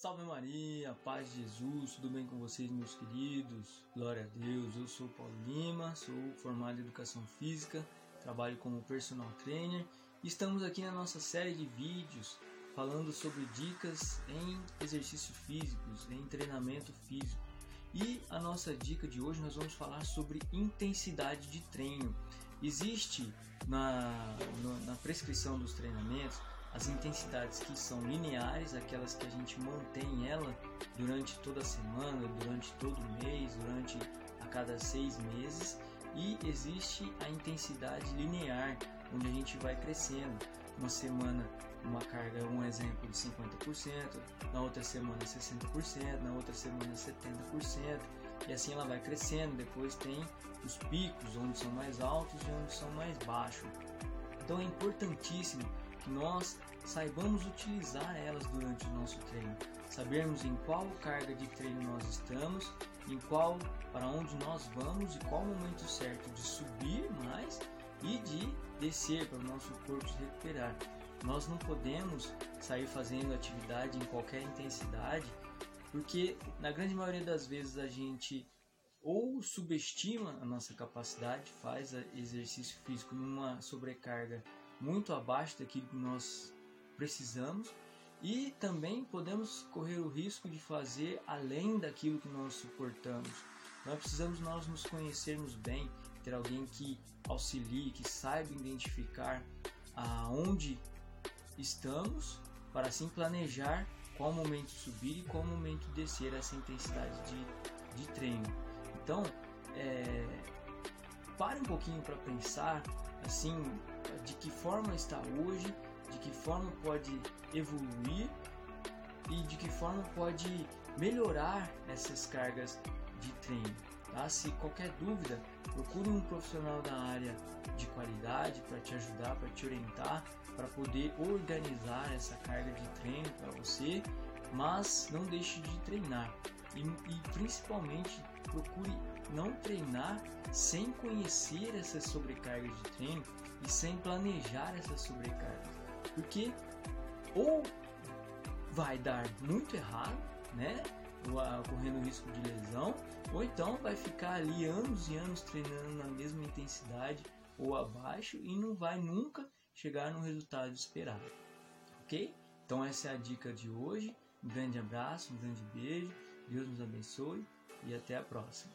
Salve Maria, paz de Jesus, tudo bem com vocês, meus queridos? Glória a Deus, eu sou Paulo Lima, sou formado em Educação Física, trabalho como personal trainer e estamos aqui na nossa série de vídeos falando sobre dicas em exercícios físicos, em treinamento físico. E a nossa dica de hoje nós vamos falar sobre intensidade de treino. Existe na, na prescrição dos treinamentos as intensidades que são lineares, aquelas que a gente mantém ela durante toda a semana, durante todo o mês, durante a cada seis meses, e existe a intensidade linear, onde a gente vai crescendo. Uma semana, uma carga, um exemplo de 50%, na outra semana 60%, na outra semana 70%, e assim ela vai crescendo. Depois tem os picos, onde são mais altos e onde são mais baixos. Então é importantíssimo que nós saibamos utilizar elas durante o nosso treino, sabermos em qual carga de treino nós estamos, em qual para onde nós vamos e qual o momento certo de subir mais e de descer para o nosso corpo se recuperar. Nós não podemos sair fazendo atividade em qualquer intensidade, porque na grande maioria das vezes a gente ou subestima a nossa capacidade, faz exercício físico numa sobrecarga muito abaixo daquilo que nós precisamos e também podemos correr o risco de fazer além daquilo que nós suportamos. Nós precisamos nós nos conhecermos bem, ter alguém que auxilie, que saiba identificar aonde estamos para assim planejar qual momento subir e qual momento descer essa intensidade de, de treino. Então, é, pare um pouquinho para pensar assim de que forma está hoje, de que forma pode evoluir e de que forma pode melhorar essas cargas de treino. Tá? Se qualquer dúvida, procure um profissional da área de qualidade para te ajudar, para te orientar, para poder organizar essa carga de treino para você, mas não deixe de treinar e, e principalmente procure não treinar sem conhecer essas sobrecargas de treino e sem planejar essas sobrecargas. Porque ou vai dar muito errado, né? Correndo risco de lesão, ou então vai ficar ali anos e anos treinando na mesma intensidade ou abaixo e não vai nunca chegar no resultado esperado. Ok? Então, essa é a dica de hoje. Um grande abraço, um grande beijo, Deus nos abençoe e até a próxima.